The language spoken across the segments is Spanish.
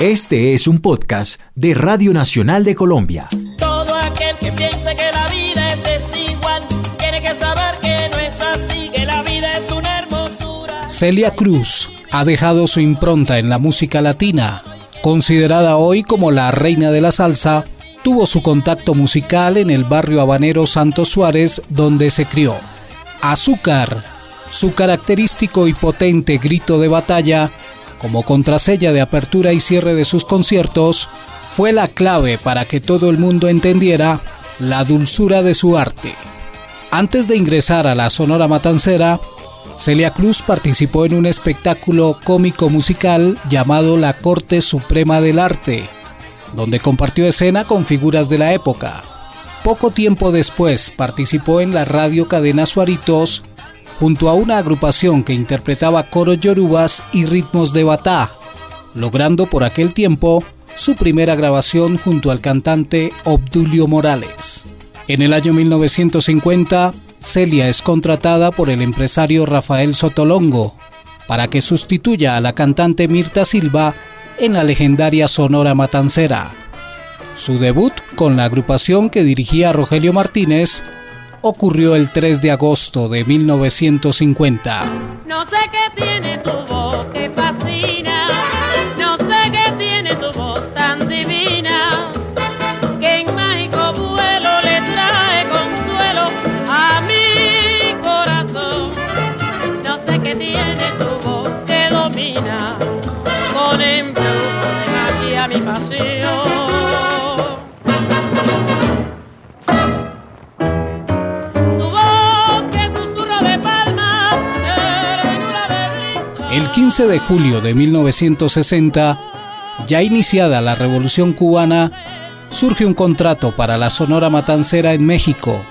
Este es un podcast de Radio Nacional de Colombia. Todo aquel que piense que la vida es desigual, tiene que saber que no es así, que la vida es una hermosura. Celia Cruz ha dejado su impronta en la música latina. Considerada hoy como la reina de la salsa, tuvo su contacto musical en el barrio habanero Santos Suárez, donde se crió. Azúcar, su característico y potente grito de batalla, como contrasella de apertura y cierre de sus conciertos, fue la clave para que todo el mundo entendiera la dulzura de su arte. Antes de ingresar a la Sonora Matancera, Celia Cruz participó en un espectáculo cómico musical llamado La Corte Suprema del Arte, donde compartió escena con figuras de la época. Poco tiempo después participó en la radio cadena Suaritos junto a una agrupación que interpretaba coros yorubas y ritmos de batá, logrando por aquel tiempo su primera grabación junto al cantante Obdulio Morales. En el año 1950, Celia es contratada por el empresario Rafael Sotolongo para que sustituya a la cantante Mirta Silva en la legendaria Sonora Matancera. Su debut con la agrupación que dirigía Rogelio Martínez ocurrió el 3 de agosto de 1950. No sé qué tiene tu voz que fascina, El 15 de julio de 1960, ya iniciada la Revolución cubana, surge un contrato para la Sonora Matancera en México.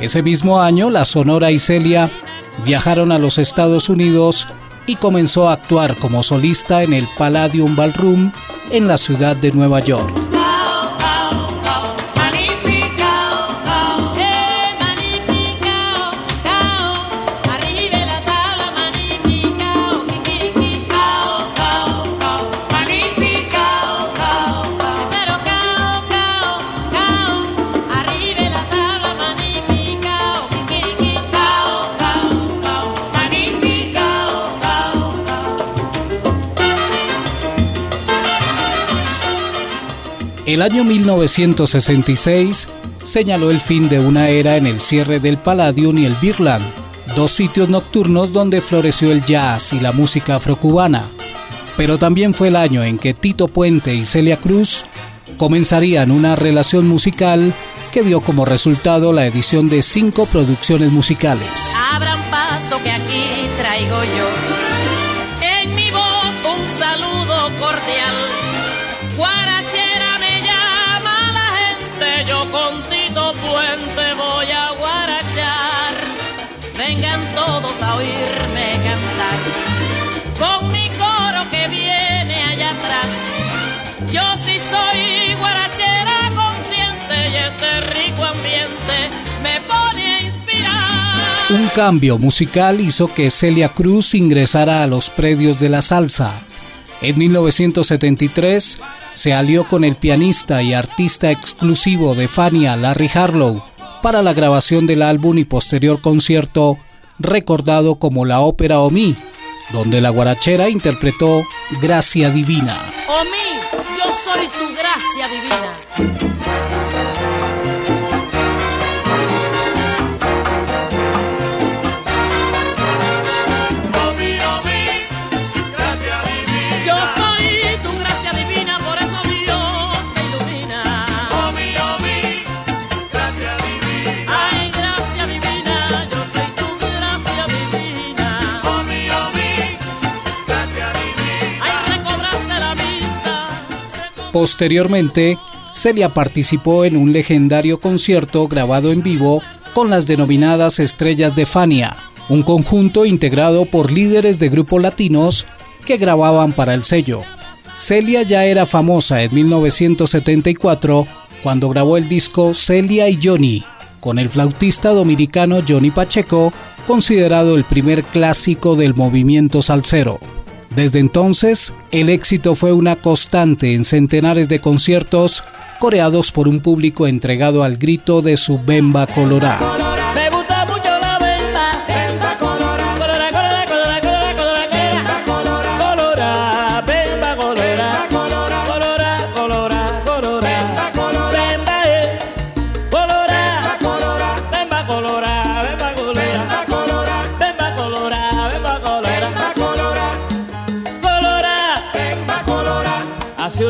Ese mismo año, la Sonora y Celia viajaron a los Estados Unidos y comenzó a actuar como solista en el Palladium Ballroom en la ciudad de Nueva York. El año 1966 señaló el fin de una era en el cierre del Palladium y el Birland, dos sitios nocturnos donde floreció el jazz y la música afrocubana. Pero también fue el año en que Tito Puente y Celia Cruz comenzarían una relación musical que dio como resultado la edición de cinco producciones musicales. Este. Un cambio musical hizo que Celia Cruz ingresara a los predios de la salsa. En 1973 se alió con el pianista y artista exclusivo de Fania, Larry Harlow, para la grabación del álbum y posterior concierto recordado como la ópera Omi, donde la guarachera interpretó Gracia Divina. Mí, yo soy tu gracia divina. Posteriormente, Celia participó en un legendario concierto grabado en vivo con las denominadas Estrellas de Fania, un conjunto integrado por líderes de grupos latinos que grababan para el sello. Celia ya era famosa en 1974 cuando grabó el disco Celia y Johnny con el flautista dominicano Johnny Pacheco, considerado el primer clásico del movimiento salsero. Desde entonces, el éxito fue una constante en centenares de conciertos coreados por un público entregado al grito de su bemba colorada.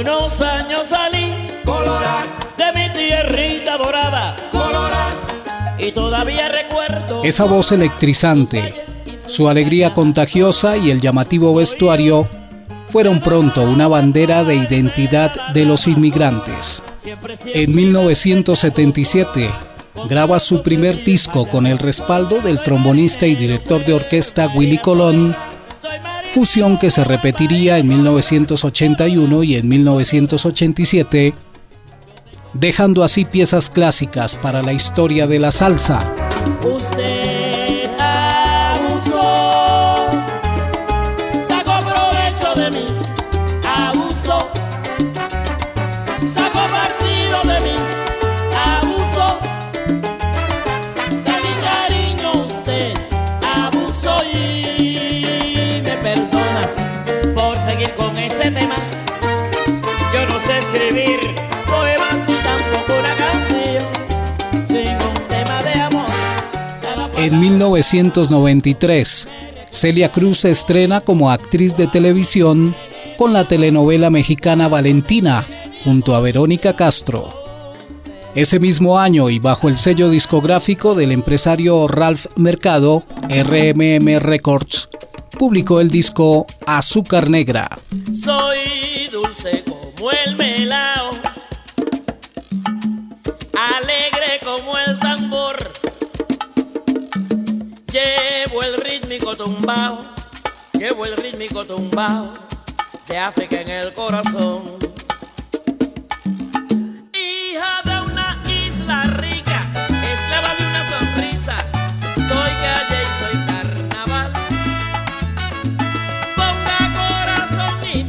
Unos años salí. Colora de mi tierrita dorada. Colora y todavía recuerdo esa voz electrizante, su alegría contagiosa y el llamativo vestuario fueron pronto una bandera de identidad de los inmigrantes. En 1977 graba su primer disco con el respaldo del trombonista y director de orquesta Willy Colón fusión que se repetiría en 1981 y en 1987, dejando así piezas clásicas para la historia de la salsa. Ese tema. Yo no sé escribir poemas ni tampoco una canción sin un tema de amor. En 1993, Celia Cruz se estrena como actriz de televisión con la telenovela mexicana Valentina junto a Verónica Castro. Ese mismo año y bajo el sello discográfico del empresario Ralph Mercado, RMM Records, publicó el disco Azúcar Negra. Soy dulce como el melao, alegre como el tambor. Llevo el rítmico tumbao, llevo el rítmico tumbao de África en el corazón.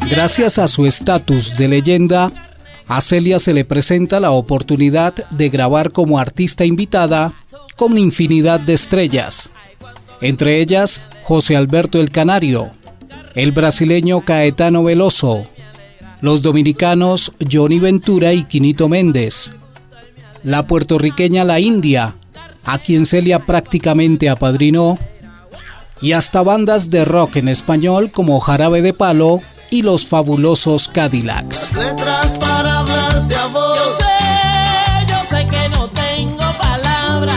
Gracias a su estatus de leyenda, a Celia se le presenta la oportunidad de grabar como artista invitada con infinidad de estrellas, entre ellas José Alberto el Canario, el brasileño Caetano Veloso, los dominicanos Johnny Ventura y Quinito Méndez, la puertorriqueña La India, a quien Celia prácticamente apadrinó, y hasta bandas de rock en español como Jarabe de Palo y los fabulosos Cadillacs. letras para hablar de amor. Yo sé, yo sé que no tengo palabra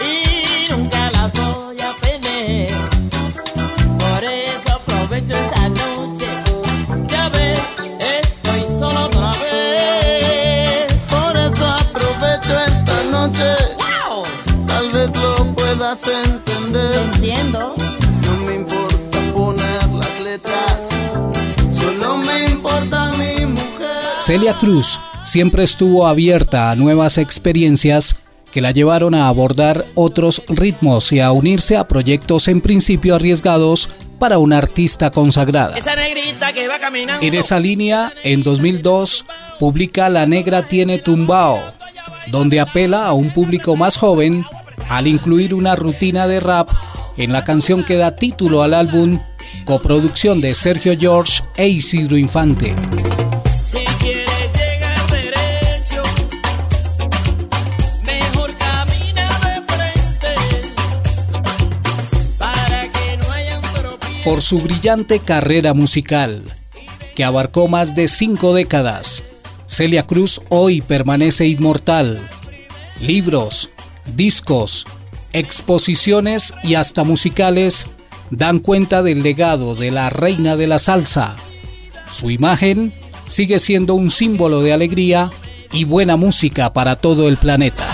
y nunca las voy a tener. Por eso aprovecho esta noche. Ya ves, estoy solo otra vez. Por eso aprovecho esta noche. ¡Wow! Tal vez lo puedas entender. Entiendo. Celia Cruz siempre estuvo abierta a nuevas experiencias que la llevaron a abordar otros ritmos y a unirse a proyectos en principio arriesgados para una artista consagrada. Esa negrita que va caminando. En esa línea, en 2002, publica La Negra tiene tumbao, donde apela a un público más joven al incluir una rutina de rap en la canción que da título al álbum, coproducción de Sergio George e Isidro Infante. Por su brillante carrera musical, que abarcó más de cinco décadas. Celia Cruz hoy permanece inmortal. Libros, discos, exposiciones y hasta musicales dan cuenta del legado de la reina de la salsa. Su imagen sigue siendo un símbolo de alegría y buena música para todo el planeta.